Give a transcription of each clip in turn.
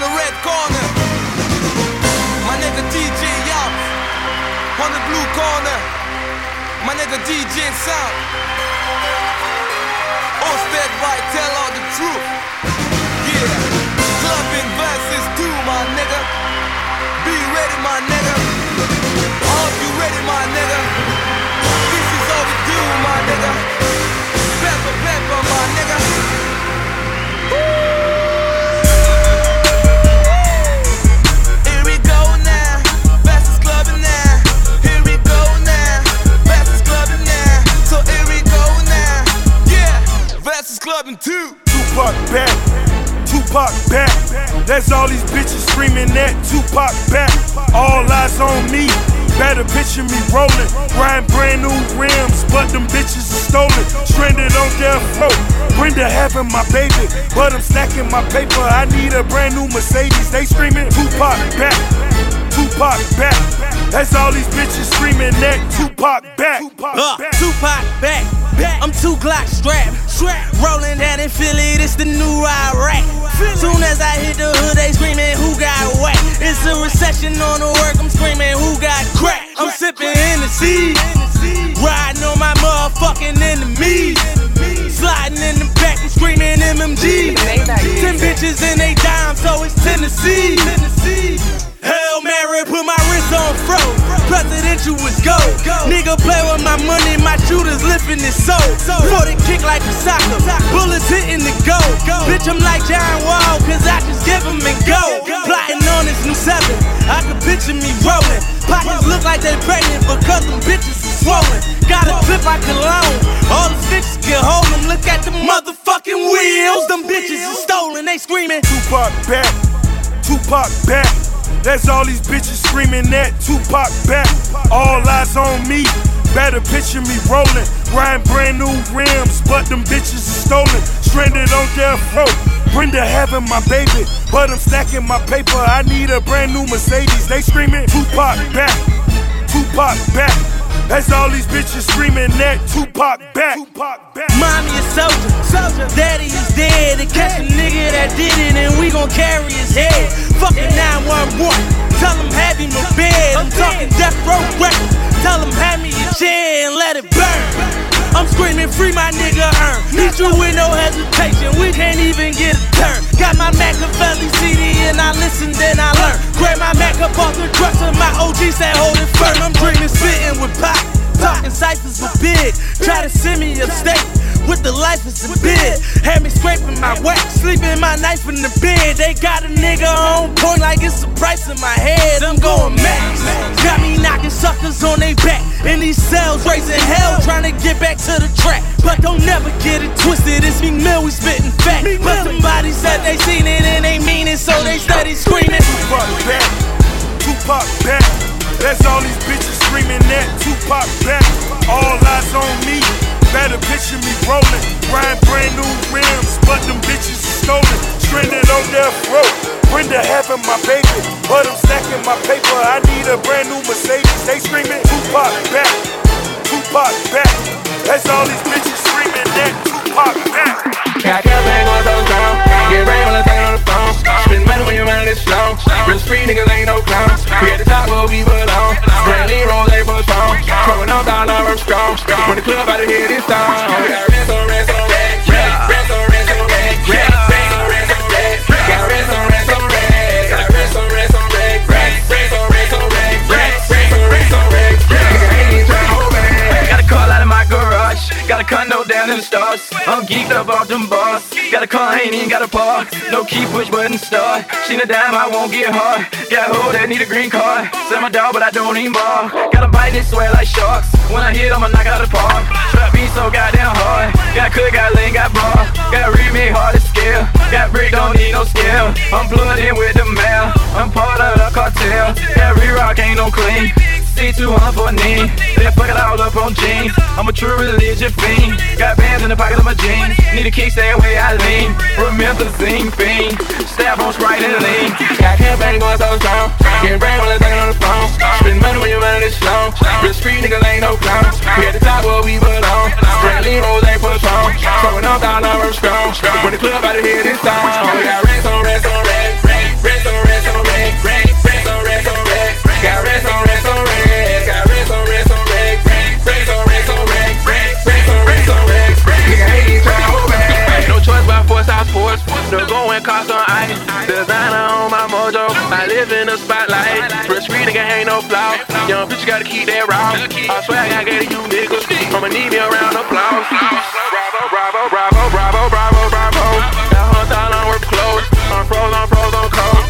On the red corner, my nigga DJ Yop. On the blue corner, my nigga DJ Sound. Hosted by Tell All the Truth. Yeah, clubbing verses two, my nigga. Be ready, my nigga. Are you ready, my nigga? This is all we do, my nigga. Clubbing too. Tupac back, Tupac back. That's all these bitches screaming that Tupac back. All eyes on me. Better picture me rolling, riding brand new rims, but them bitches are stolen. Stranded on death row. Brenda having my baby, but I'm stacking my paper. I need a brand new Mercedes. They screaming Tupac back, Tupac back. That's all these bitches screaming that Tupac back. Uh, Tupac back, back. I'm two Glock strapped, strapped. Rolling down in Philly, this the new ride rack. Soon as I hit the hood, they screaming, who got whack? It's a recession on the work, I'm screaming, who got crack? I'm sipping in the sea, riding on my motherfucking enemies. Sliding in the back, I'm screaming MMG. Ten bitches and they dime, so it's Tennessee. Hail Mary, put my wrist on fro. Presidential was go. Nigga play with my money, my shooters lifting his soul. For the kick like a soccer, bullets hitting the goal. Bitch, I'm like John Wall, cause I just give him and go. Plotting on this new seven, I can picture me rolling. Pockets look like they pregnant because them bitches are swollen. Got a clip I can loan, all the bitches can hold them. Look at the motherfucking wheels, them bitches are stolen. They screaming. Tupac back, Tupac back. That's all these bitches screaming that Tupac back. All eyes on me. Better picture me rolling, riding brand new rims, but them bitches are stolen. Stranded on death row. Brenda having my baby, but I'm stacking my paper. I need a brand new Mercedes. They screaming Tupac back, Tupac back. That's all these bitches screaming that Tupac back. Tupac back. Mommy a soldier, soldier. Daddy is dead. They catch a nigga that did it, and we gon' carry his head. Fucking 911. Tell him have him a bed. I'm talking death row records. Tell him hand me a chair and let it burn. I'm screaming free my nigga earn. Need you with no hesitation. We can't even get a turn. Got my Machiavelli CD and I listen, then I learn. Grab my Mac up off the dresser. My OG said hold it firm. I'm dreaming, spitting with pop. Talking ciphers with big. Try to send me a steak with the life is a bid. Had me scraping my wax, sleeping my knife in the bed. They got a nigga on point like it's a price in my head. I'm going max. Got me knocking suckers on they back. In these cells, raising hell, trying to get back to the track. But don't never get it twisted. It's me mill, we spitting fat. But somebody said they seen it and they mean it, so they steady screaming. Tupac back, Tupac back. That's all these bitches screaming that Tupac back. All eyes on me. Better picture me rolling, riding brand new rims, but them bitches are stolen. Stranded on death row. Brenda having my baby, but I'm stacking my paper. I need a brand new Mercedes. They screaming Tupac back, Tupac back. That's all these bitches screaming that Tupac back. Got campaign going so strong. Get rain when on the Real street niggas ain't no clowns. We at the top where we belong. Brandy rolls, they push on. Throwing up dollar, I'm strong. When the club out of here this time. We got rest on rest on rest. Rest on rest on rest. Rest on rest on rest. Got rest on rest on rest. Got a condo down in the stars. I'm geeked up off them bars. Got a car, ain't even got a park. No key, push button start. Seen a dime, I won't get hard. Got a hoe that need a green card. Sell my dog, but I don't even bar. Got a bite that swear like sharks. When I hit, I'ma knock out the park. Trap me so goddamn hard. Got cook, got lean, got bar. Got read me hard to scale. Got brick, don't need no scale. I'm blooded with the mail. I'm part of the cartel. Got re-rock, ain't no clean. C200 for a knee. Then fuck it all up on jeans. I'm a true religion fiend. Got bands in the pocket of my jeans. Need a kickstand way I lean. Remember zing fiend. Stab on Sprite and lean. Got campaign going so strong. Getting brain while I'm on the phone. Spend money when you're running this long. Real street nigga ain't no clown. We at the top where we belong. Straight lean rolls ain't put on. Throwing up down our strong. When the club out of here this time. We got rest on rest on rest. Rest on rest on rest. Rest on rest on rest. Got rest on rest on rest. Rest on rest on rest. Rest on rest on rest. Nigga hate these trying to hold. No choice but force, I force. The going cost on ice. Designer on my mojo. I live in the spotlight. Fresh nigga ain't no flaw. Young bitch gotta keep that raw. I swear I gotta get you niggas. I'ma need me a round of. Bravo, bravo, bravo, bravo, bravo, bravo. That hunt all on work clothes. I'm froze, I'm froze, I'm cold.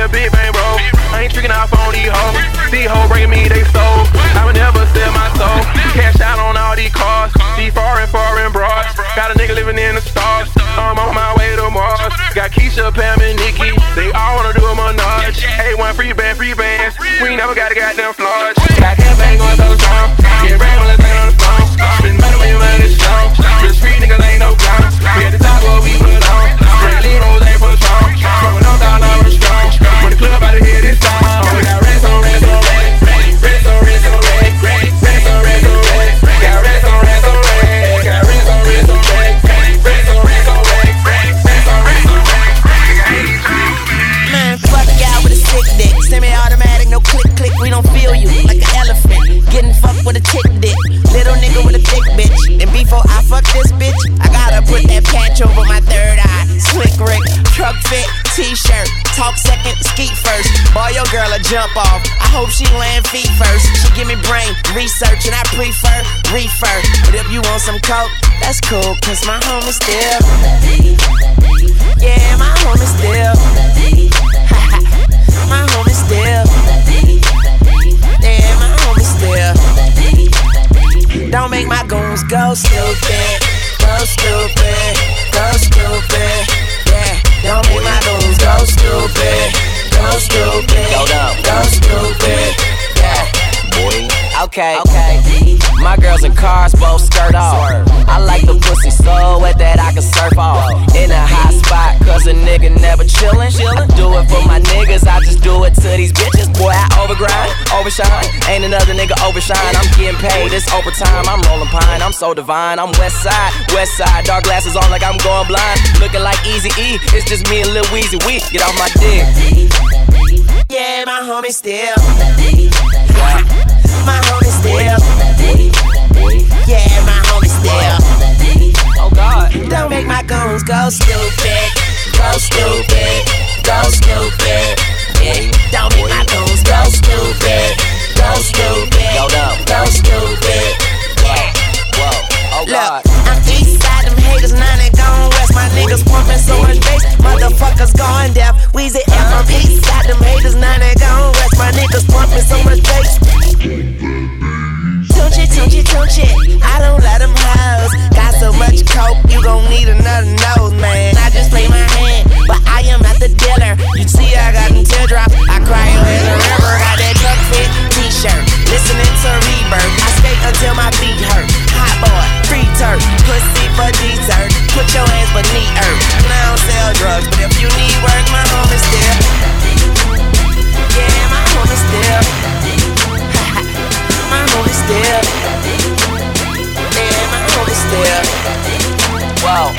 A big bang, bro. I ain't tricking off on these hoes. These hoes bring me they soul. I would never sell my soul. Cash out on all these cars. These foreign, foreign broads. Got a nigga living in the stars. I'm on my way to Mars. Got Keisha, Pam, and Nikki. They all wanna do a menage. Hey, one free band, free bands. We never got a goddamn flaws. Got campaign going so strong. Get ready when I on the phone. Spend money when you run this show. Street niggas ain't no clown. We at the top where we belong. Fit, t-shirt. Talk second, skeet first. Boy, your girl a jump off. I hope she land feet first. She give me brain research, and I prefer reefer. But if you want some coke, that's cool, cause my homie still. Yeah, my homie still. my homie still. Yeah, my homie still. Don't make my goons go stupid. Go stupid. Go stupid. Don't make my goons go stupid. Go stupid. Go stupid. Yeah. Boy. Okay. Okay. My girls in cars both skirt off. I like the pussy so wet that I can surf off. In a hot spot, cause a nigga never chillin'. Do it for my niggas, I just do it to these bitches. Boy, I overgrind, overshine. Ain't another nigga overshine. I'm getting paid, it's overtime. I'm rolling pine, I'm so divine. I'm west side, west side. Dark glasses on like I'm going blind. Looking like Easy E, it's just me and Lil Weezy. We get off my dick. Yeah, my homie still. My homie still. Yeah, my homie still. Oh God. Don't make my goons go stupid. Go stupid. Go stupid. Yeah. Don't make my goons go stupid. Go stupid. Go stupid. Yeah. Whoa. Oh God. Look, I'm east side, them haters, now niggas pumping so much bass, motherfuckers going deaf. Weezy and from east side, them haters, now they gone west. My niggas pumping so much bass. Tunchi, tunchi, tunchi. I don't let them hoes. Got so much coke, you gon' need another nose, man. I just play my hand, but I am not the dealer. You see, I got them teardrops. I cry away the river. Got that truck fit t-shirt. Listening to Rebirth. I skate until my feet hurt. Hot boy, free turf. Pussy for dessert. Put your hands beneath earth. And I don't sell drugs, but if you need work, my is still. Yeah, my home is Wow.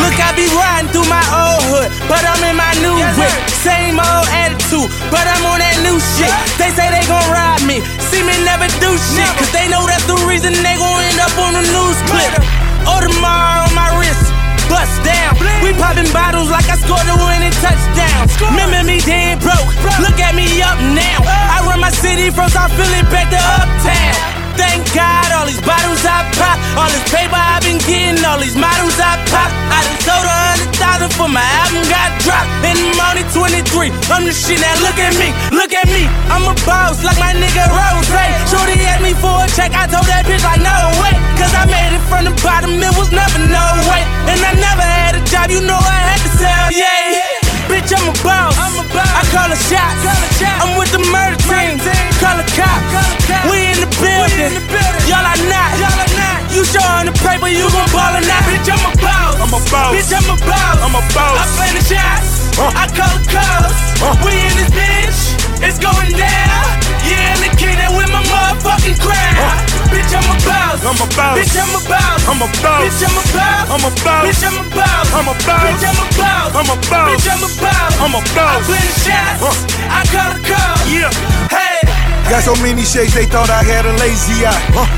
Look, I be riding through my old hood, but I'm in my new whip. Same old attitude, but I'm on that new shit. They say they gon' ride me, see me never do shit, cause they know that's the reason they gon' end up on the news clip. Oh, Audemars on my wrist, bust down. We popping bottles like I scored a winning touchdown. Remember me dead broke, look at me up now. I run my city from South Philly back to Uptown. Thank God, all these bottles I pop, all this paper I've been getting, all these models I pop. I done sold a hundred thousand for my album got dropped. And I'm only 23, I'm the shit now. Look at me, look at me, I'm a boss like my nigga Ross. Shorty asked me for a check, I told that bitch like no way, cause I made it from the bottom, it was never no way. And I never had a job, you know I had to sell, yeah. Bitch, I'm a boss. I'm a boss. I call a shot. I'm with the murder team. Call a cop. We in the building. Y'all are not. You showing the paper, you gon' ball or not. Bitch, I'm a boss. I'm a boss. Bitch, I'm a boss. I'm a boss. I play the shots. Uh. I call the calls. Uh. We in this bitch. It's going down. Yeah, and the kid that with my motherfucking crown. Bitch, I'm a boss. I'm a boss. Bitch, I'm a boss. I'm a boss. Bitch, I'm a boss. I'm a boss. Bitch, I'm a boss. I'm a boss. Bitch, I'm a boss. I'm a boss. Bitch, I'm a boss. I'm a I boss. play the shots. Uh. I call the calls. Yeah. Hey. Got so many shades, they thought I had a lazy eye. Huh.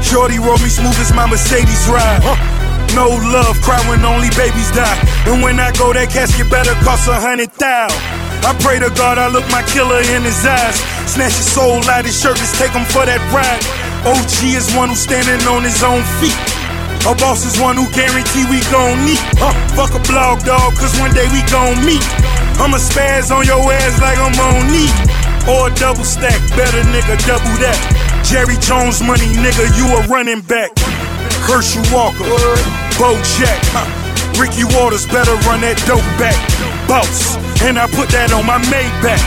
Shorty roll me smooth as my Mercedes ride. Huh. No love, cry when only babies die. And when I go, that casket better cost a hundred thousand. I pray to God I look my killer in his eyes. Snatch his soul out his shirt, just take him for that ride. OG is one who's standing on his own feet. A boss is one who guarantee we gon' meet. Huh, fuck a blog dog, cause one day we gon' meet. I'ma spaz on your ass like I'm on knee. Or a double stack, better nigga, double that. Jerry Jones money, nigga, you a running back. Herschel Walker, Bo Jack, huh. Ricky Watters better run that dope back. Boss, and I put that on my Maybach.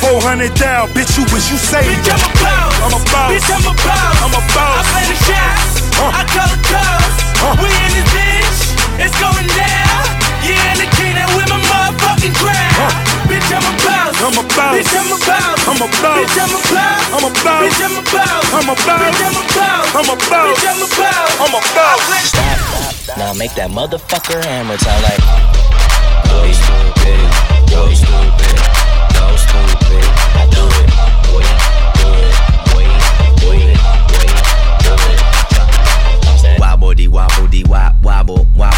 400 down, bitch, you wish you saved Bitch, I'm a boss. I'm a boss. Bitch, I'm a boss. I'm a boss. I play the shots. Uh. I call the calls. Uh. We in this bitch. It's going down. Yeah, and the king that with my motherfucking crown. Uh. Bitch, I'm a boss. I'm a boss. Bitch, I'm a boss. I'm a boss. Bitch, I'm a boss. I'm a boss. Bitch, I'm a boss. I'm a boss. Bitch, I'm a boss. I'm a boss. Bitch, I'm a boss. I'm a boss. Now make that motherfucker hammer time like. Boy, stupid. Boy, stupid. No stupid. I do it. Boy, do it. Boy, boy, boy, do. Wobble, wobble, wobble, wobble.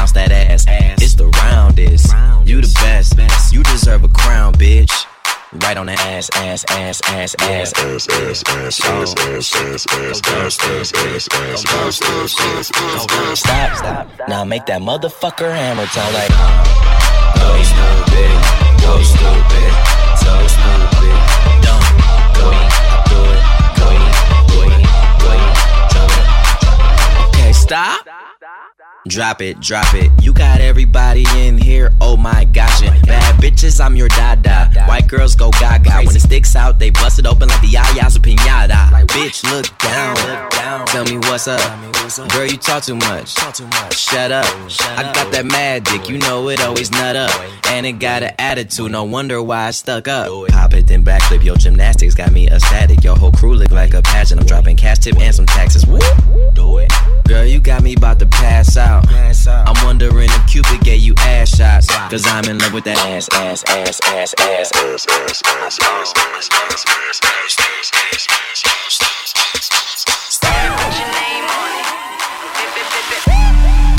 bounce that ass. It's the roundest. You the best, you deserve a crown, bitch. Right on that ass, ass, ass, ass, ass. ass, ass, ass, ass, ass, ass, ass, ass, ass, ass, ass, ass, ass, ass, ass. Stop, stop. Now make that motherfucker hammer sound like. Go stupid, go stupid, so stupid. Dumb, go do it, go go go. Okay, stop. Drop it, drop it. You got everybody in here. Oh my gosh, and bad bitches, I'm your dada. White girls go gaga. When it sticks out, they bust it open like the yayas of pinata. Bitch, look down. Tell me what's up. Girl, you talk too much. Shut up. I got that magic, you know it always nut up. And it got an attitude, no wonder why I stuck up. Pop it, then backflip. Your gymnastics got me ecstatic. Your whole crew look like a pageant. I'm dropping cash tip and some taxes. Woo. Do it. Girl, you got me about to pass out. I'm wondering if Cupid gave you ass shots. Cause I'm in love with that ass, ass, ass, ass, ass. Ass, ass, ass, ass, ass, ass, ass, ass, ass, ass, ass, ass, ass. Come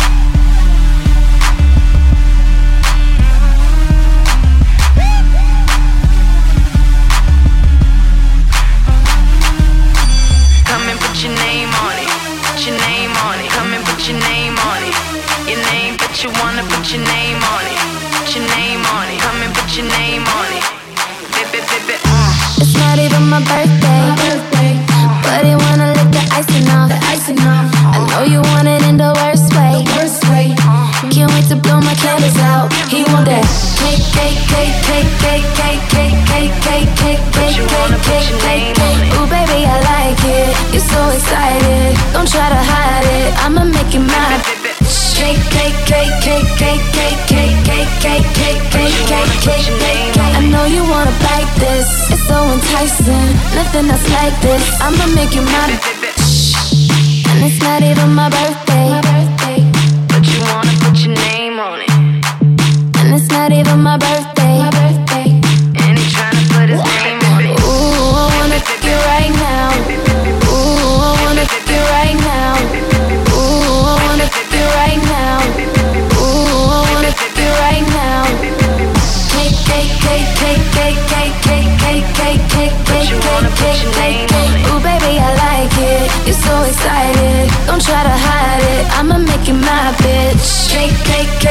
I know you wanna bite this. It's so enticing. Nothing else like this. I'ma make you mine. And it's not even my birthday. I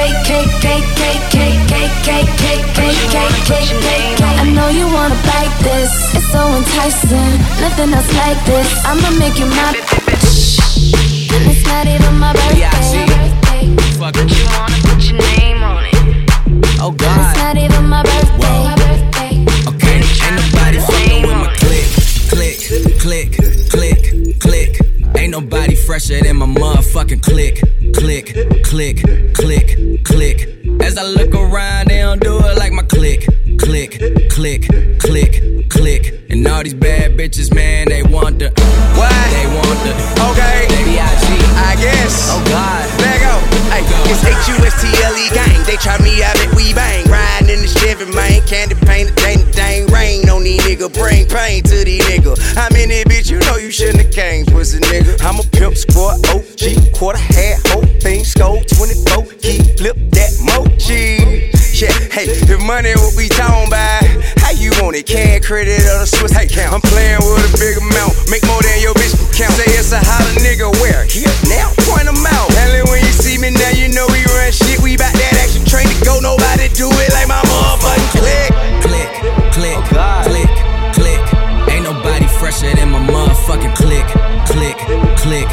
know you wanna bite this. It's so enticing. Nothing else like this. I'ma make you my bitch. And it's not even my birthday. Fuck it. You wanna put your name on it. Oh God. And it's not even my birthday. Whoa. Okay. Ain't nobody fucking with my click, click, click, click, click. Ain't nobody fresher than my motherfucking click click, click, click, click. As I look around, they don't do it like my click, click, click, click, click. And all these bad bitches, man, they want the What? They want the Okay. B.I.G. I guess. Oh God. Let go. Hey, it's H-U-S-T-L-E gang. They try me out at we bang. Riding in the Chevy, man. Candy painted, dang, dang. Rain on these nigga. Bring pain to these nigga. I'm in it, bitch. You know you shouldn't have came, pussy nigga. I'm a pimp squad, oh, OG. Quarter hat, whole thing, skull, 24. Keep flip that mochi. Yeah, hey, the money what we talking about. How you want it? Cash, credit, or the Swiss hey, count? I'm playing with a big amount. Make more than your bitch can count. Say it's a hotter nigga. Where? Here, now, point 'em out. Hell, when you see me now, you know we run shit. We bout that action train to go. Nobody do it like my motherfucking click. click, click, Oh, click, click. Ain't nobody fresher than my motherfucking click, click, click.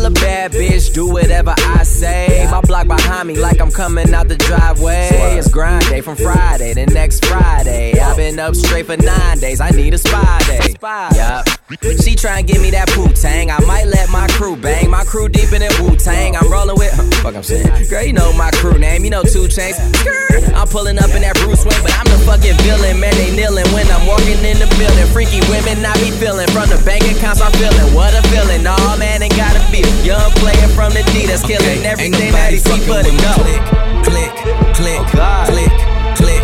Tell a bad bitch, do whatever I say. My block behind me, like I'm coming out the driveway. It's grind day from Friday to next Friday. I've been up straight for nine days. I need a spy day. Yup. She try and give me that poo tang. I might let my crew bang. My crew deep in that Wu Tang. I'm rolling with. Fuck, I'm saying. Girl, you know my crew name. You know two chains. I'm pulling up in that Bruce Wayne, but I'm the fucking villain. Man, they kneeling when I'm walking in the building. Freaky women I be feeling. From the bank accounts I'm feeling. What a feeling. Nah, man, ain't gotta be. Young player from the D that's killing everything that he see but it go. Click, click, click, Oh, click, click.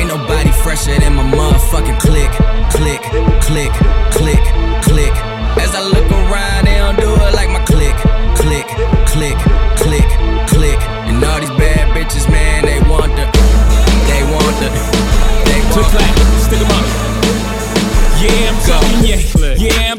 Ain't nobody fresher than my motherfucking click, click, click, click, click. As I look around, they don't do it like my click, click, click, click, click. And all these bad bitches, man, they want the, they want the, they want the. clack, stick 'em up. Yeah, I'm talking yeah.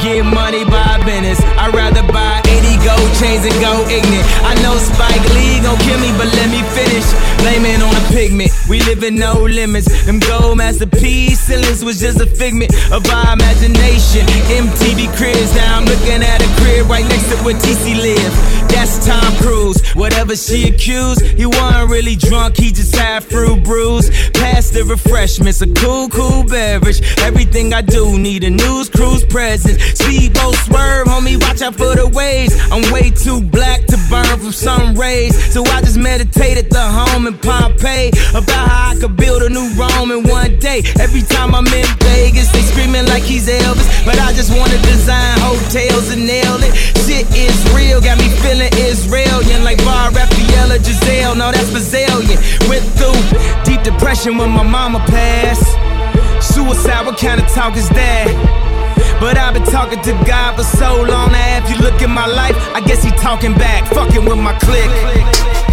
get money by business. I'd rather buy 80 gold chains and go ignorant. I know Spike Lee gon' kill me, but let me finish. Blaming on a pigment. We live in no limits. Them gold masterpiece ceilings was just a figment of our imagination. MTV cribs, now I'm looking at a crib right next to where TC live. That's Tom Cruise. Whatever she accused, he wasn't really drunk, he just had fruit brews. Pass the refreshments, a cool, cool beverage. Everything I do need a news cruise presence. Speedboat swerve, homie, watch out for the waves. I'm way too black to burn from sun rays. So I just meditate at the home in Pompeii about how I could build a new Rome in one day. Every time I'm in Vegas, they screaming like he's Elvis. But I just wanna design hotels and nail it. Shit is real, got me feeling Israelian like Bar Refaeli or Gisele. No, that's Brazilian. Went through deep depression when my mama passed. Suicide, what kind of talk is that? But I've been talking to God for so long now. If you look at my life, I guess he talking back, fucking with my clique.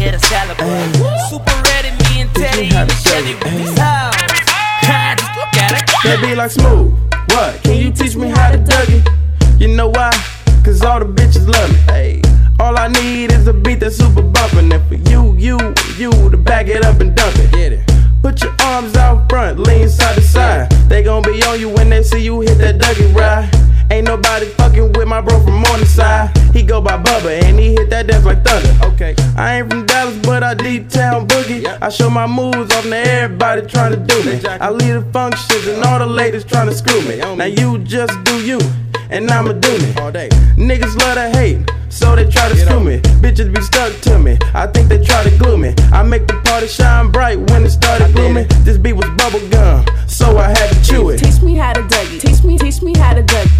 Here to celebrate. Super ready, me and Teddy in the Chevy with these hoes. Just look at it. That be like smooth. What? Can you teach me how to Dougie? You know why? Cause all the bitches love me. Hey. All I need is a beat that's super bumpin'. And for you, you, you to back it up and dump it. Get it. Put your arms out front, lean side to side. They gon' be on you when they see you hit that Dougie ride. Ain't nobody fucking with my bro from Morningside. He go by Bubba and he hit that dance like thunder. Okay. I ain't from Dallas, but I deep town boogie. I show my moves off to everybody trying to do me. I lead the functions and all the ladies trying to screw me. Now you just do you, and I'ma do me. All day. Niggas love to hate. So they try to screw me. Bitches be stuck to me. I think they try to glue me. I make the party shine bright when it started glooming. This beat was bubble gum, so I had to chew it. Teach me how to Dougie. Teach me, teach me how to Dougie.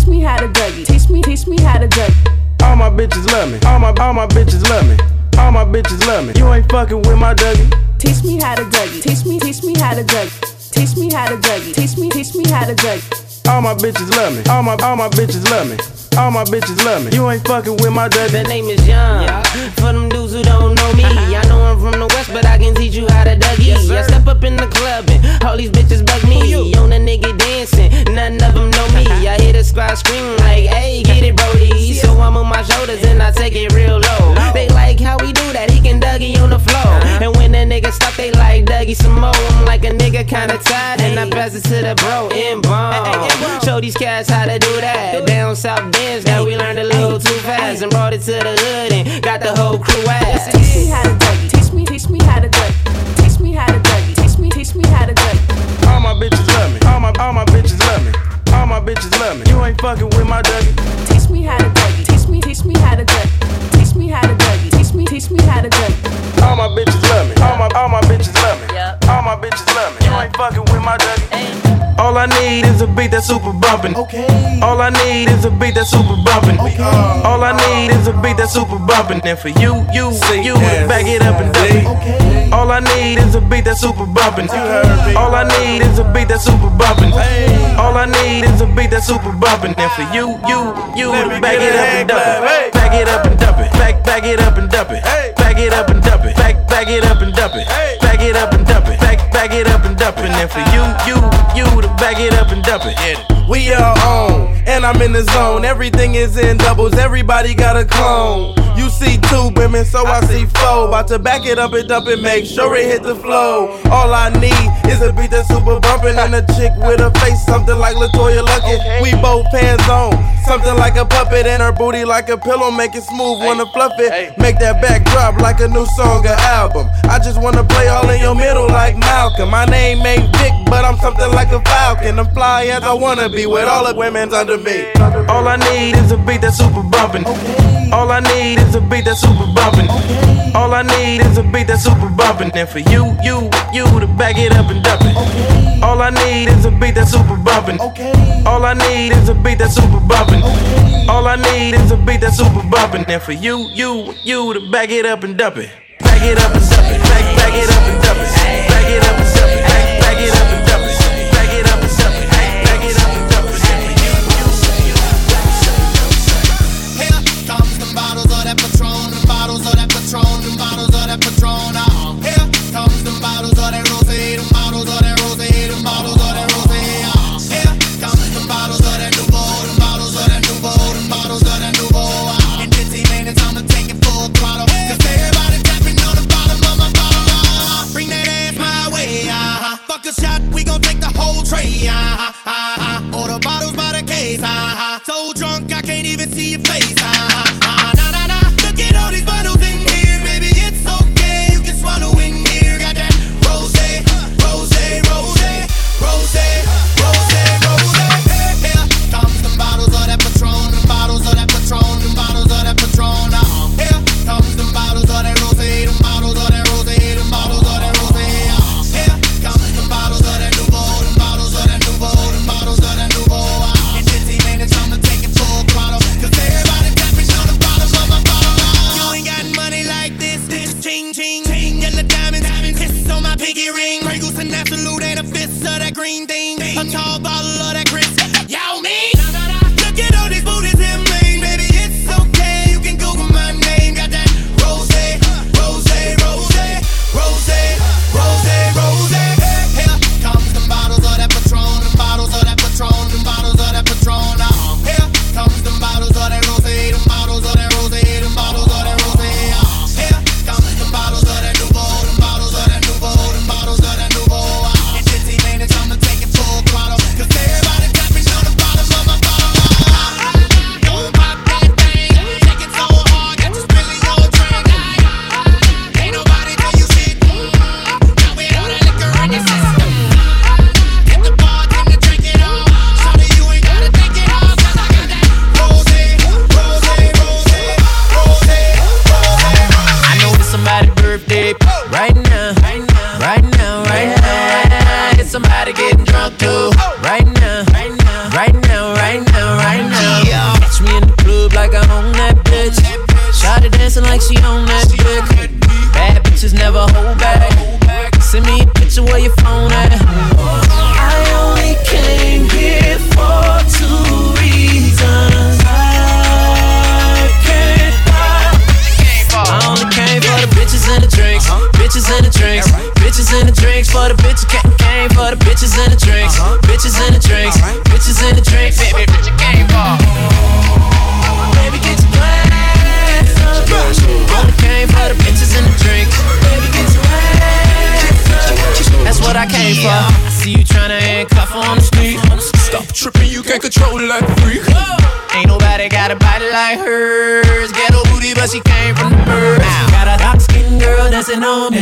Teach me how to Dougie. Teach me, teach me how to Dougie. All my bitches love me. All my all my bitches love me. All my bitches love me. You ain't fucking with my Dougie. Teach me how to Dougie. Teach me, teach me how to Dougie. Teach me how to Dougie. Teach me, teach me how to Dougie. All my bitches love me. All my all my bitches love me. All my bitches love me. You ain't fucking with my Dougie. The name is Young. For them dudes who don't know me, uh-huh. I know I'm from the west, but I can teach you how to Dougie. I step up in the club and all these bitches bug me. On a nigga dancing, none of them know me. Uh-huh. I hear the squad scream like, hey, get it, Brody. So I'm on my shoulders and I take it real low. They like how we do that, he can Dougie on the floor. Uh-huh. And when the nigga stop, they like Dougie some more. I'm like a nigga kinda tired, and I pass it to the bro in bomb. Show these cats how to do that. Down south dance, now we learned a little too fast and brought it to the hood and got the whole crew ass. Teach me how to Dougie. Teach me, teach me how to Dougie. Teach me how to Dougie. Teach me, teach me how to Dougie. All my bitches love me. All my all my bitches love me. All my bitches love me. You ain't fucking with my Dougie. Teach me how to Dougie. Teach me, teach me how to Dougie. Teach me how to Dougie. Teach me, teach me how to Dougie. All my bitches love me. All my all my bitches love me. Yep. All my bitches love me. You ain't fucking with my Dougie. All All I need is a beat that's super bumpin'. Okay. All I need is a beat that's super bumpin'. Okay. All I need is a beat that's super bumpin'. And for you, you, you, to back it up and dump it. Okay. All I need is a beat that's super bumpin'. All I need is a beat that's super bumpin'. All I need is a beat that's super bumpin'. And for you, you, you, back it up and dump it. Back it up and dump it. Back, back it up and dump it. Back it up and dump it. Back, back it up and dump it. Back it up and dump it. Back, back it up and dump it. And for you, you, you, to back it up and dump it. We are on, and I'm in the zone. Everything is in doubles, everybody got a clone. You see two women, so I see four. About to back it up and dump it, make sure it hit the flow. All I need is a beat that's super bumpin' and a chick with a face something like LeToya Luckett. We both pants on, something like a puppet, and her booty like a pillow, make it smooth, wanna fluff it. Make that back drop like a new song or album. I just wanna play all in your middle like Malcolm. My name ain't Vick, but I'm something like a falcon. I'm fly as I wanna be with all the women's under me. All I need is a beat that's super bumpin'. All I need is a beat that's super bumpin'. All I need is a beat that's super bumpin'. And for you, you, you to back it up and dump it. All I need is a beat that's super bumpin'. All I need is a beat that's super bumpin'. All I need is a beat that's super bumpin'. And for you, you, you to back it up and dump it. Back it up and dump it. Back, back it up and dump it. Back it up and dump it.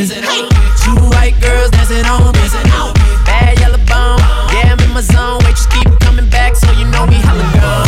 Dancing on me. Two white girls dancing on me. Bad yellow bone. Yeah, I'm in my zone. Wait, just keep coming back, so you know we hella gone.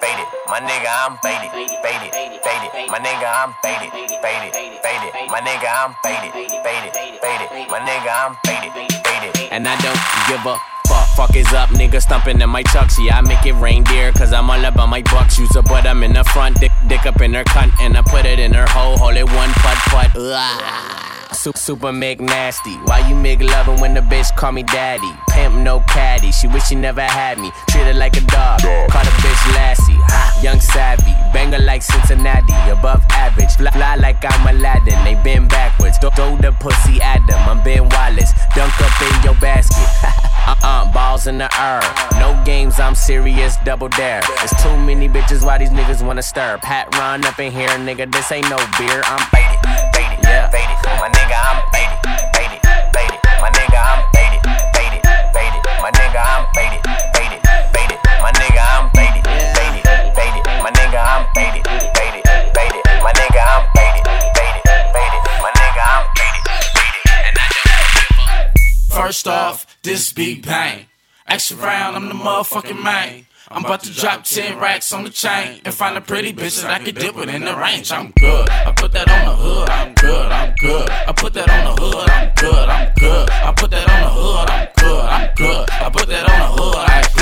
faded. My nigga, I'm faded, faded, faded. My nigga, I'm faded, faded, faded. My nigga, I'm faded, faded, faded. My nigga, I'm faded, faded. And I don't give a fuck. Fuck is up, nigga stumping in my chucks. Yeah, I make it reindeer, cause I'm all about my bucks. Use a butt, I'm in the front, dick, dick up in her cunt, and I put it in her hole, hold it one putt putt. Ugh. Super, super make nasty. Why you make loving when the bitch call me daddy? Pimp no caddy. She wish she never had me. Treat her like a dog. Call the bitch Lassie. Ha, Young savvy. Banger like Cincinnati. Above average. Fly, fly like I'm Aladdin. They been backwards. Throw, throw the pussy at them. I'm Ben Wallace. Dunk up in your basket. uh-uh. Balls in the air. No games. I'm serious. Double dare. There's too many bitches. Why these niggas wanna stir? Pat run up in here, nigga. This ain't no beer. I'm faded. Faded. Yeah. Faded. My nigga, I'm faded. Faded. Faded. My nigga, I'm faded. Faded. Faded. My nigga, I'm faded. Faded. Faded. My nigga, I'm faded. Faded. Faded. My nigga, I'm faded. Faded. Faded. My nigga, I'm faded. Faded. Faded. My nigga, I'm faded. Faded. And I don't give First off, this big bang. Extra round, I'm the motherfucking man. I'm about to drop 10 racks on the chain and find a pretty bitch that I can dip it in the range. I'm good. I put that on the hood, I'm good, I'm good. I put that on the hood, I'm good, I'm good. I put that on the hood, I'm good, I'm good. I put that on the hood, I'm good.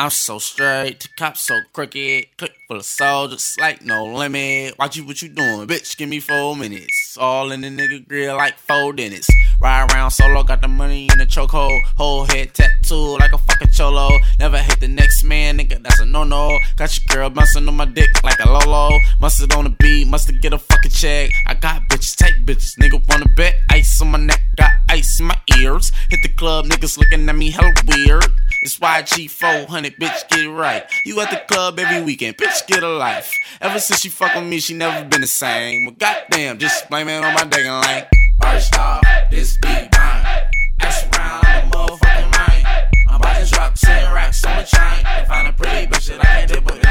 I'm so straight, the cops so crooked, click full of soldiers, like no limit. Watch you what you doing, bitch. Give me four minutes. All in the nigga grill like four dentists. Ride around solo, got the money in the chokehold. Whole head tattoo like a fucking cholo. Never hit the next man, nigga. That's a no no. Got your girl bouncing on my dick like a Lolo. Mustard on the beat, mustard get a fucking check. I got bitches, take bitches. Nigga wanna bet ice on my neck, got ice in my ears. Hit the club, niggas looking at me hella weird. It's YG 400, bitch, get it right. You at the club every weekend, bitch, get a life. Ever since she fuck with me, she never been the same. Well, goddamn, just blame it on my dating lane. First off, this beat mine. A motherfucking man. Drop 10 racks on the chain. And find a pretty bitch that I can dip it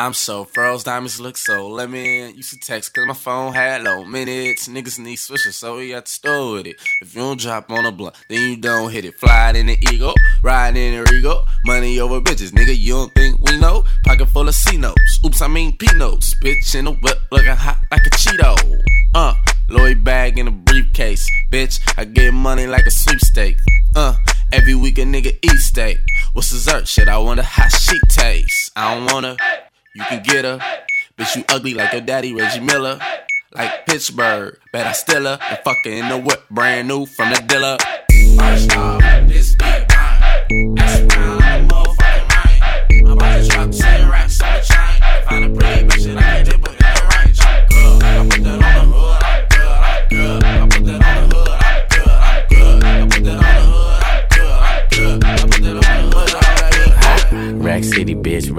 I'm so froze, diamonds look so lemon. Used to text cause my phone had low minutes. Niggas need switches, so we got to store with it. If you don't drop on a blunt, then you don't hit it. Fly in the ego, ride in the Rego. Money over bitches, nigga, you don't think we know? Pocket full of C notes, oops, I mean P notes. Bitch in the whip, looking hot like a Cheeto. Uh, Lloyd bag in a briefcase. Bitch, I get money like a sweepstake. Uh, every week a nigga eat steak. What's dessert? Shit, I wonder how she tastes. I don't wanna, you can get her. Bitch, you ugly like your daddy, Reggie Miller. Like Pittsburgh, bet I still her. And fuck her in the whip, brand new from the dealer. First off, this beat.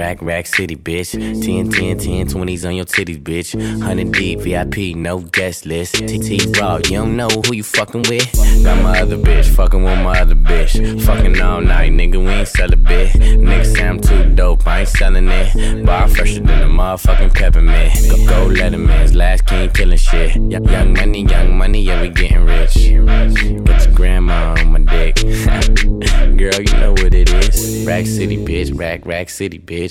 Rack, Rack City, bitch. 10, 10, 10, 20s on your titties, bitch. 100 deep, VIP, no guest list. T-Raww, you don't know who you fucking with. Got my other bitch, fucking with my other bitch. Fucking all night, nigga, we ain't sell a bit. Nigga say I'm too dope, I ain't selling it. Bar fresher than a motherfucking peppermint. Go, go Letterman's last king killing shit. Young money, young money, yeah, we getting rich. Got your grandma on my dick. girl, you know what it is. Rack City, bitch, rack, rack city, bitch.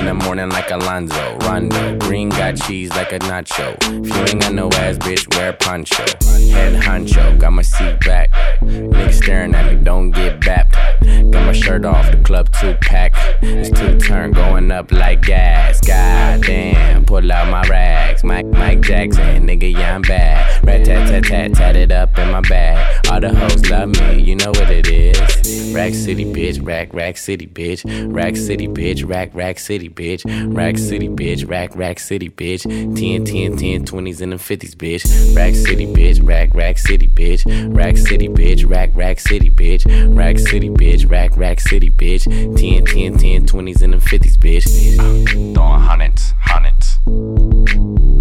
in the morning like Alonzo. Rondo. Green got cheese like a nacho. If you ain't got no ass, bitch, wear poncho. Head honcho, got my seat back. Niggas staring at me, don't get bapped. Got my shirt off, the club two pack. It's two turn going up like gas. God damn, pull out my rags. Mike, Mike Jackson, nigga, yeah, I'm bad. Rat tat tat tat, tat it up in my bag. All the hoes love me, you know what it is. Rack City, bitch, rack, rack city, bitch. Rack City, bitch, rack, rack city, bitch. Rack City, bitch, rack, rack city, bitch. 10, 10, 10, 20s and the 50s, bitch. Rack City, bitch, rack, rack city, bitch. Rack City, bitch, rack, rack city, bitch. Rack City, bitch, rack, rack city, bitch. 10, 10, 10, 20s and the 50s, bitch. Throwing hundreds, hundreds.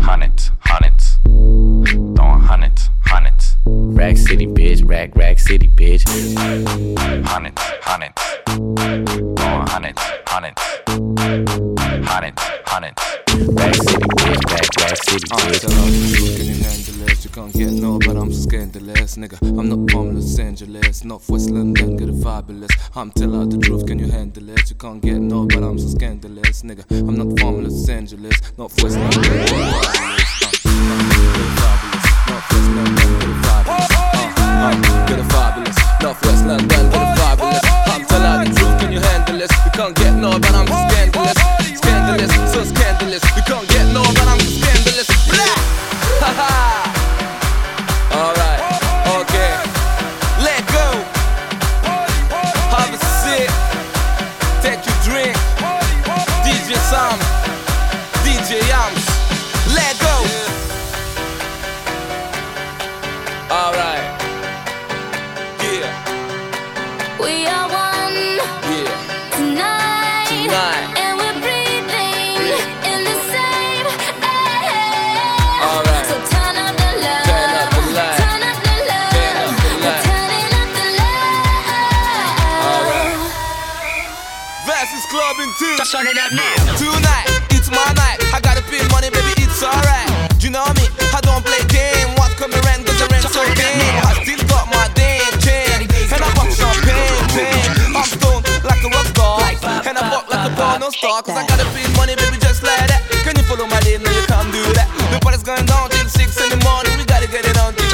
Hundreds, hundreds. Throwing hundreds, hundreds. Rack City, bitch, rack, rack city, bitch. Hundreds, hundreds. Throwing hundreds, hundreds. Hundreds, hundreds. Rack City, bitch, rack, rack city, bitch. tell all the truth, can you handle it? You can't get no, but I'm scandalous, nigga. I'm not from Los Angeles, Northwest London, get it fabulous. I'm tell out the truth, can you handle it? You can't get no, but I'm so scandalous, nigga. I'm not from Los Angeles, Northwest London, get it fabulous. Uh, London, fabulous. I'm tell out the truth, can you handle it? You can't get no, but I'm scandalous, scandalous, so scandalous. You can't get no, but I'm scandalous. Haha. Turn it up now. Tonight, it's my night. I gotta pay money, baby, it's alright. You know me? I don't play game. What come around, cause the rent so game. I still got my damn chain. And I pop champagne, pain. I'm stoned like a rock star. And I walk like a porno star. Cause I gotta pay money, baby, just like that. Can you follow my lead? No, you can't do that. The party's going down till 6 in the morning. We gotta get it on till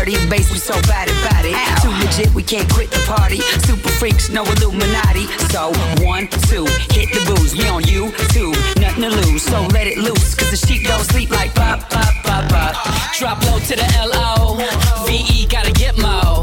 Dirty bass, we so bad about it. Too legit, we can't quit the party. Super freaks, no Illuminati. So, one, two, hit the booze. We on you, two, nothing to lose. So let it loose, cause the sheep don't sleep like pop, pop, pop, pop. Drop low to the L-O. V-E, gotta get mo.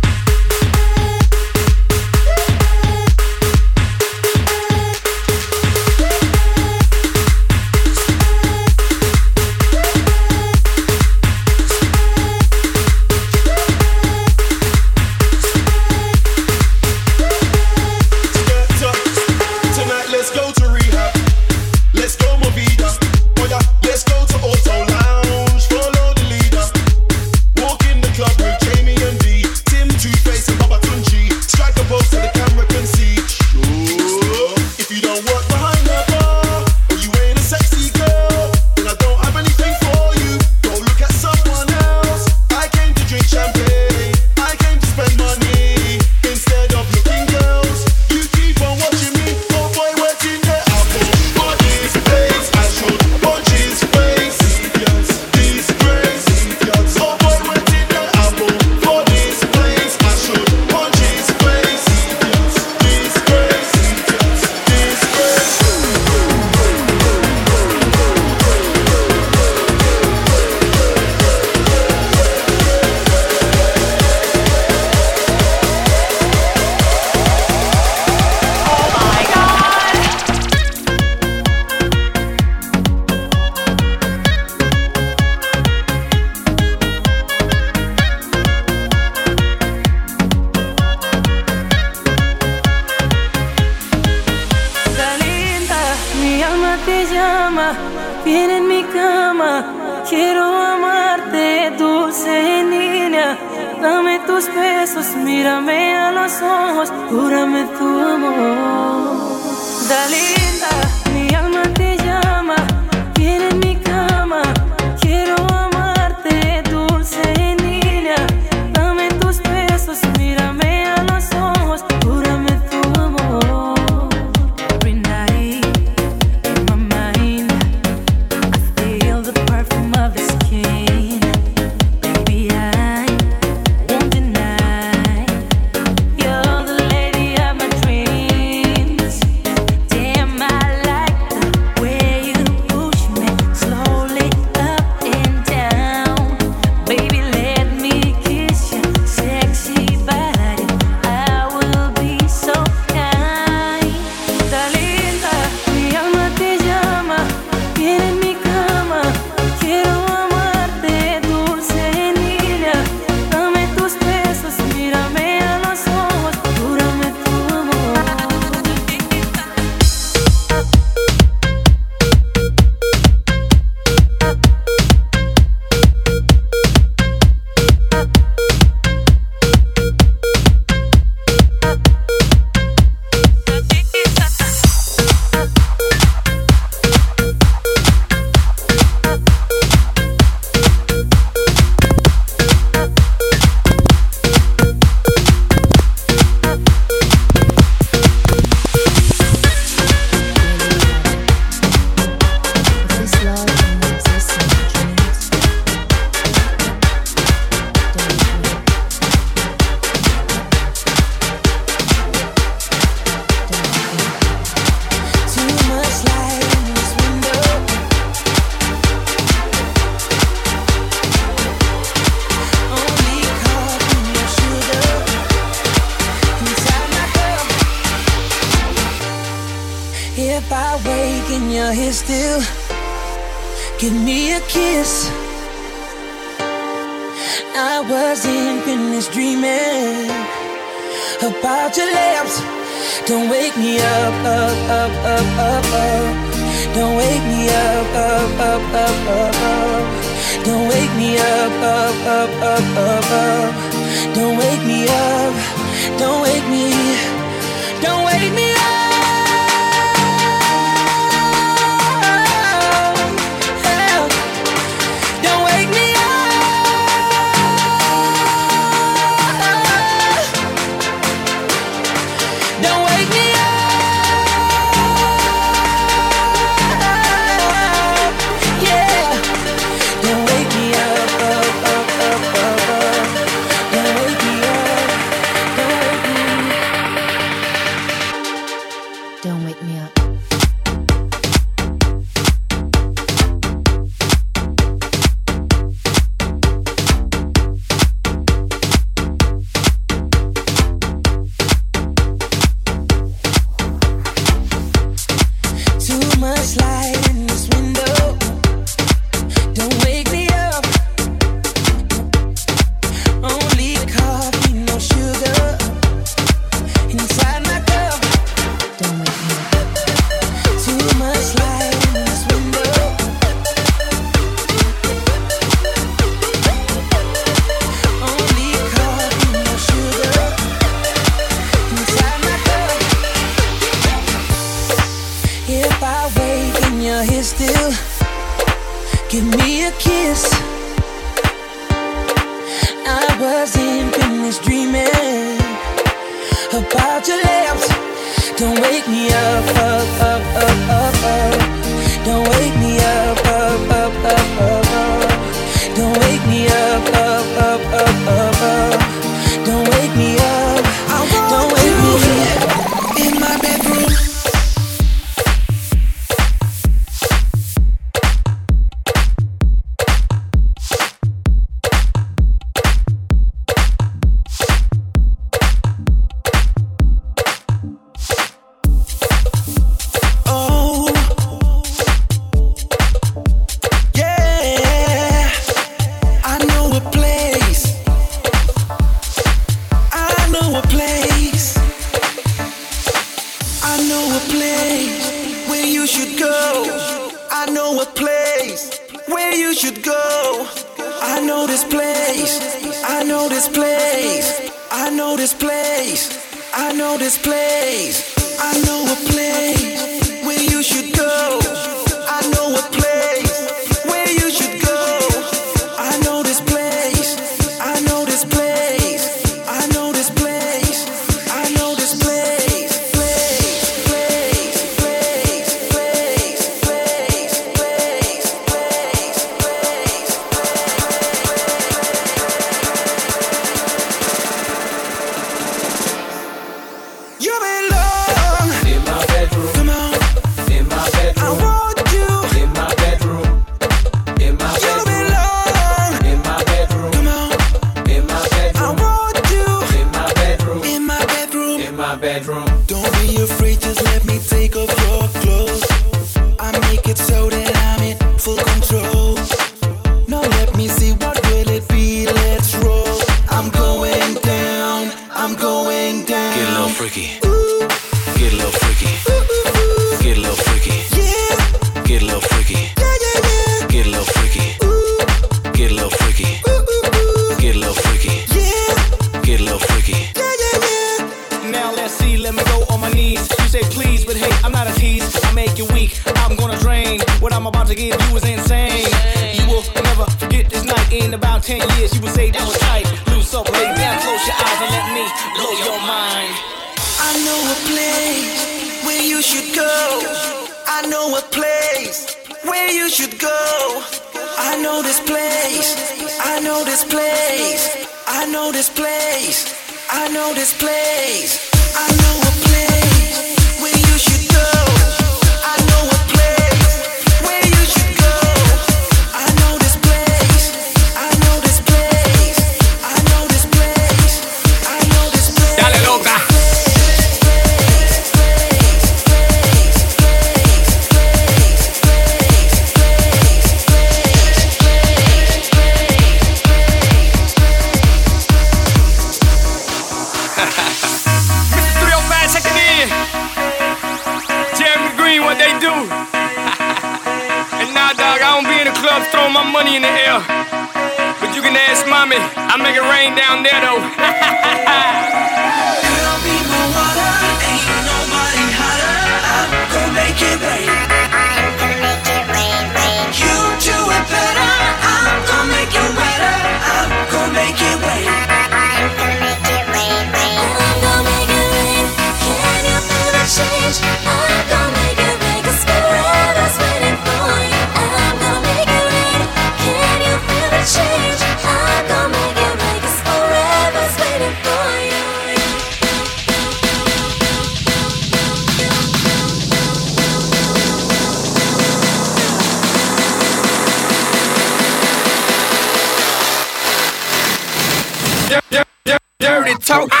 Dirty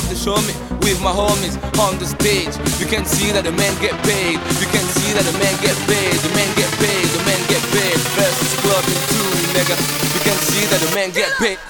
love to show me. With my homies on the stage. You can see that the men get paid. You can see that the men get paid. The men get paid, the men get paid. Versus club in two, nigga. You can see that the men get paid.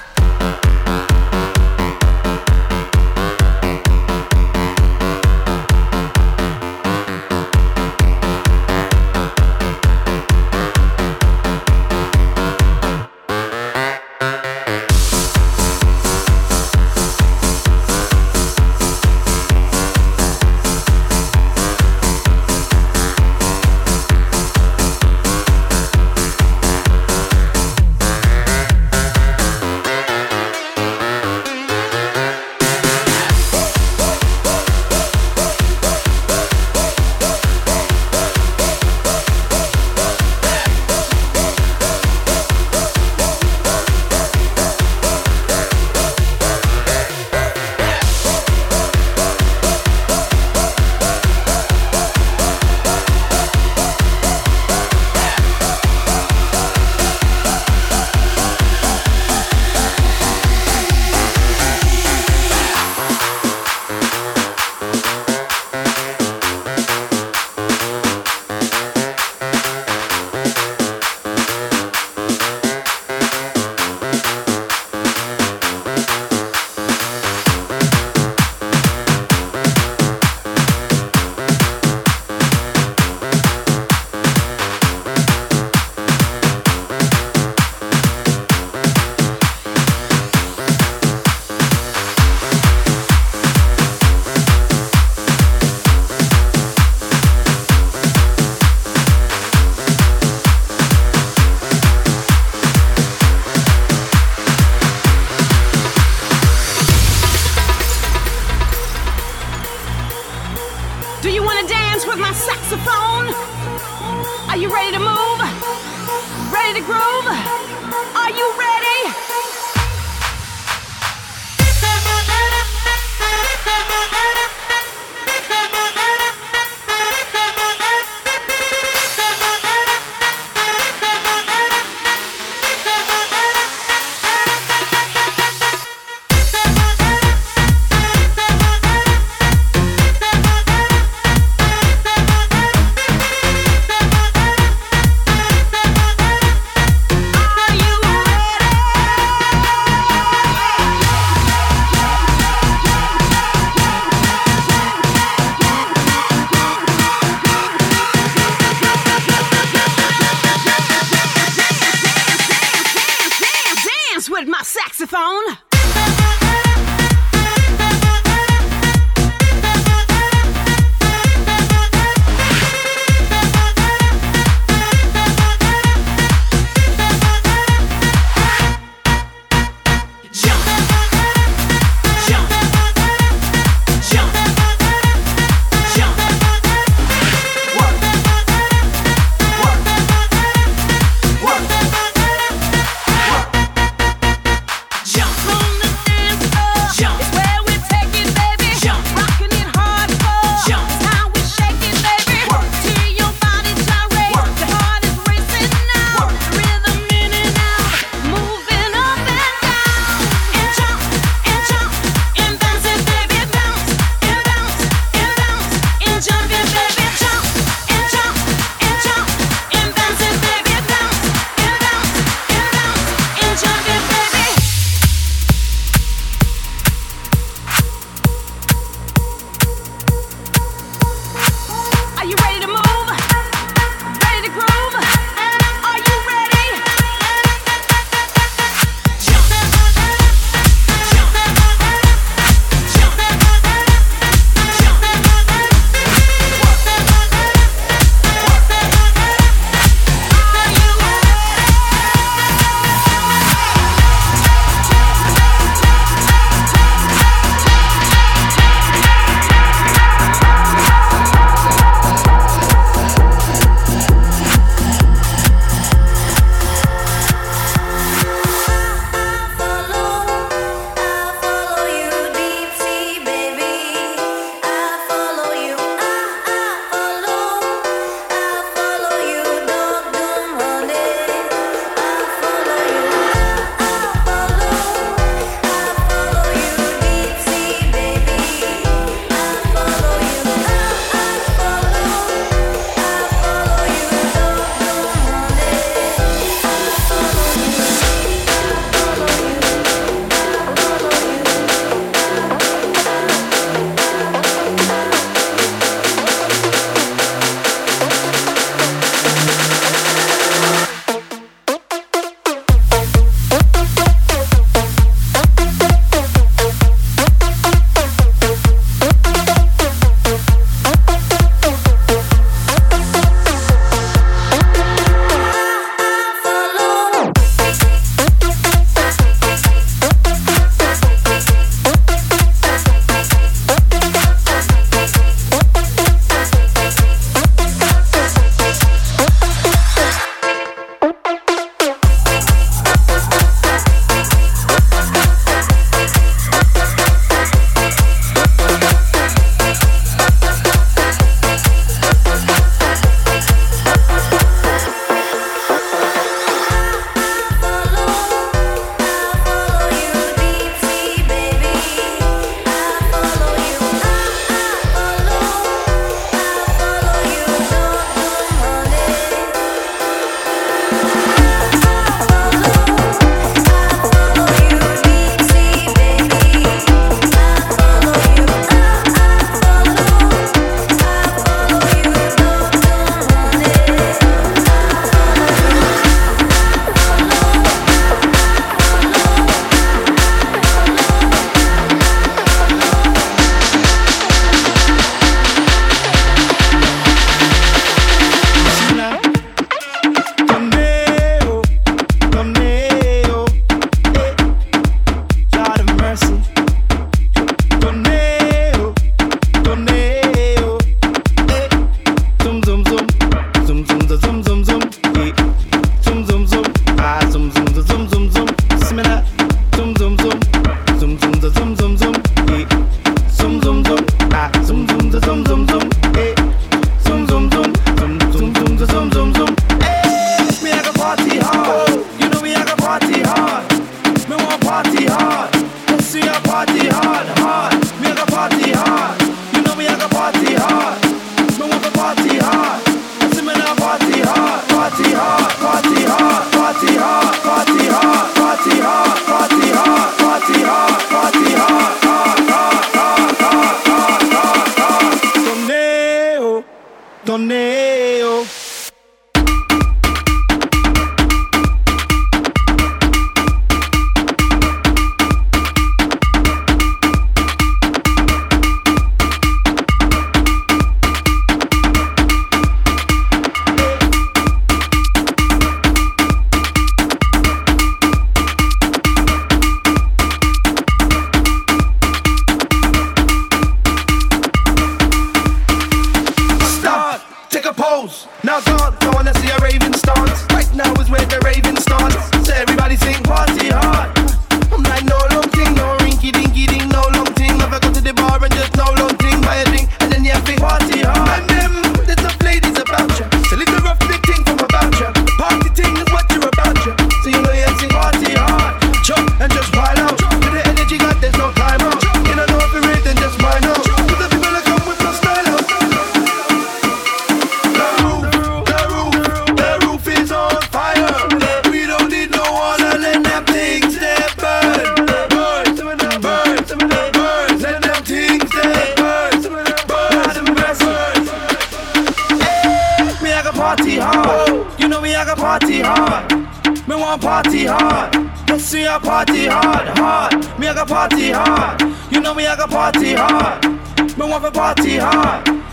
Party hard. You know I got party hard. Me want party hard. Yes, we a party hard, hard. Me got party hard. You know I got party hard. Me want to party hard.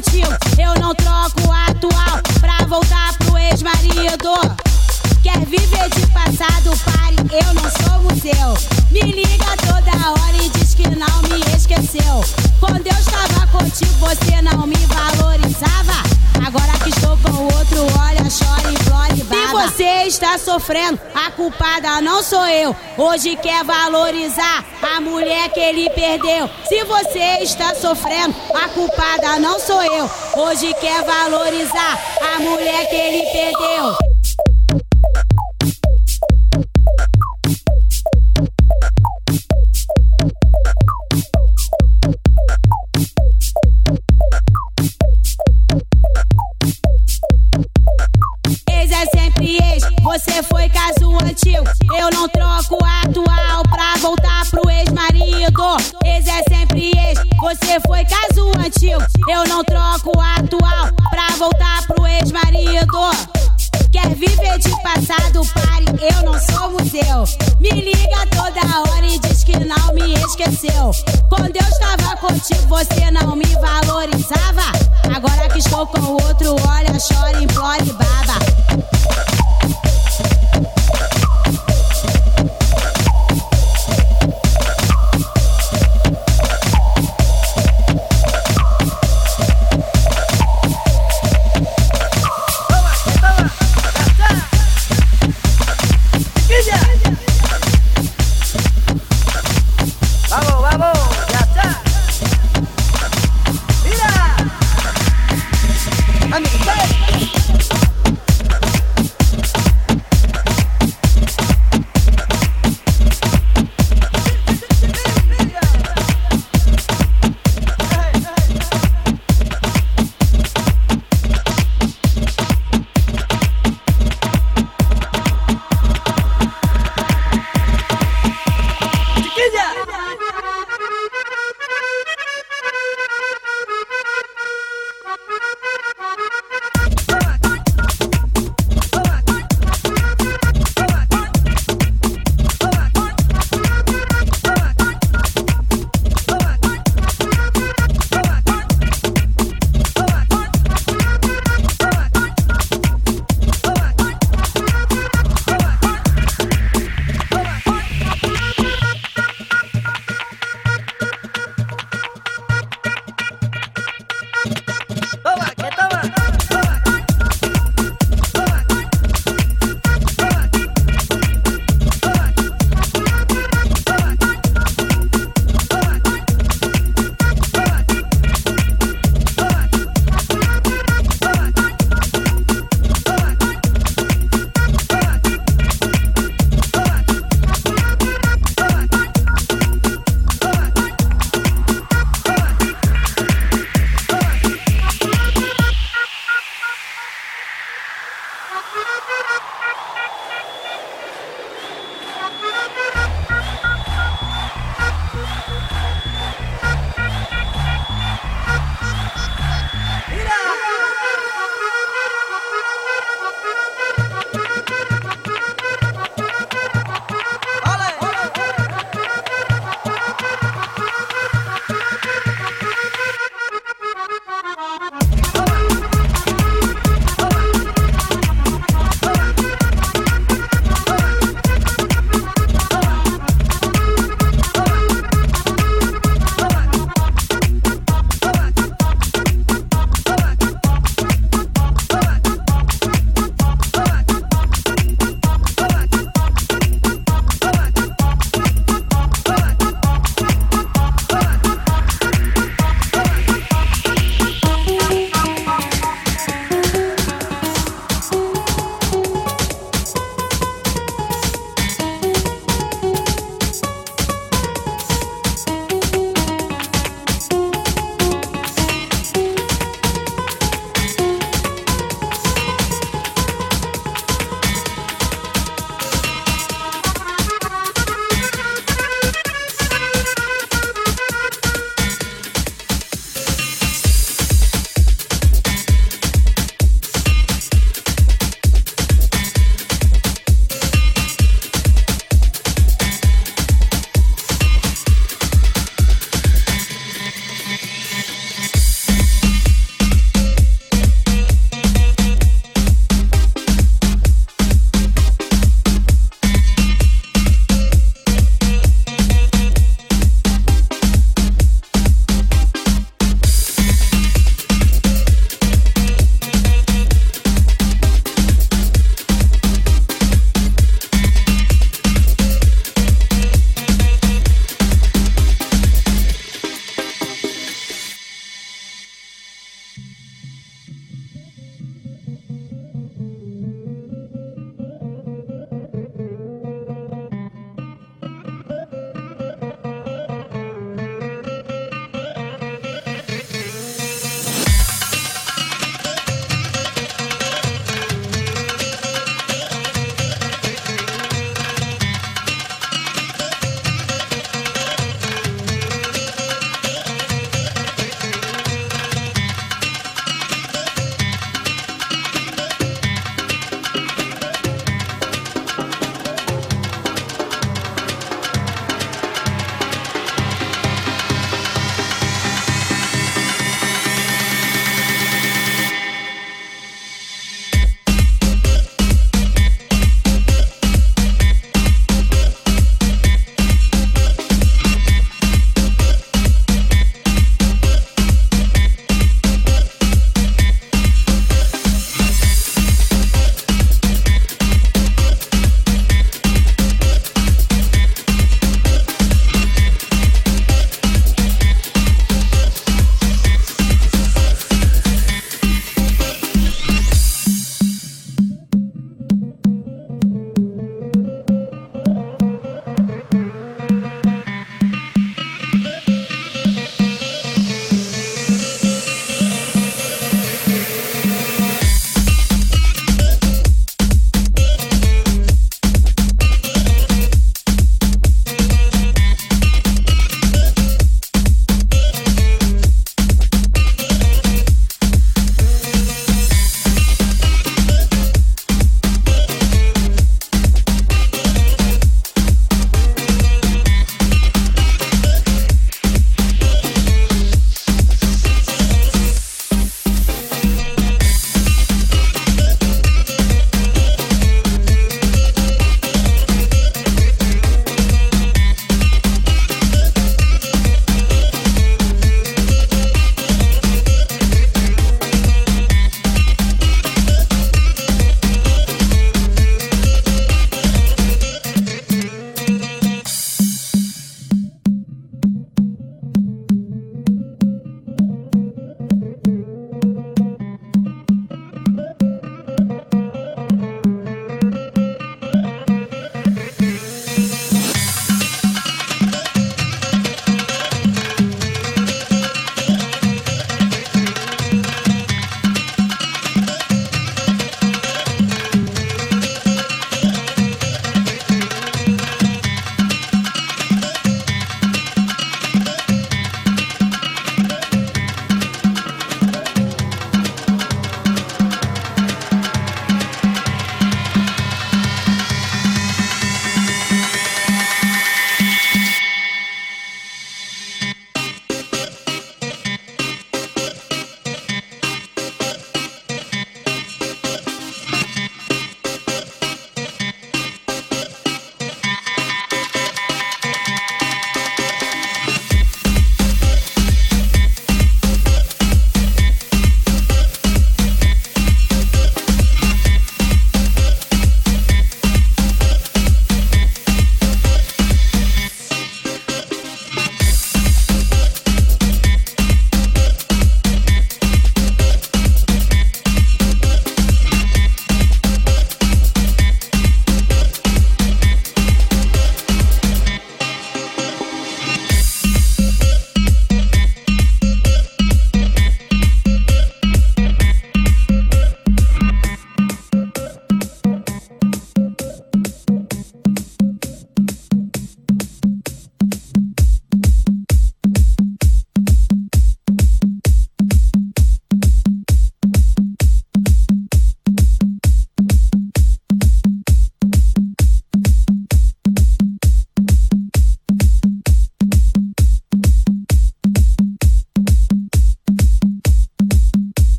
Eu não troco a atual pra voltar pro ex-marido. Quer viver de passado, pare, eu não sou museu. Me liga toda hora e diz que não me esqueceu. Quando eu estava contigo, você não me valorizava. Agora que estou com outro, olha, chora, implora e baba. Se você está sofrendo, a culpada não sou eu. Hoje quer valorizar a mulher que ele perdeu. Se você está sofrendo, a culpada não sou eu. Hoje quer valorizar a mulher que ele perdeu. Você foi caso antigo. Eu não troco atual pra voltar pro ex-marido. Ex é sempre ex, você foi caso antigo. Eu não troco atual pra voltar pro ex-marido. Quer viver de passado, pare, eu não sou museu. Me liga toda hora e diz que não me esqueceu. Quando eu estava contigo, você não me valorizava. Agora que estou com outro, olha, chora, implora e baba.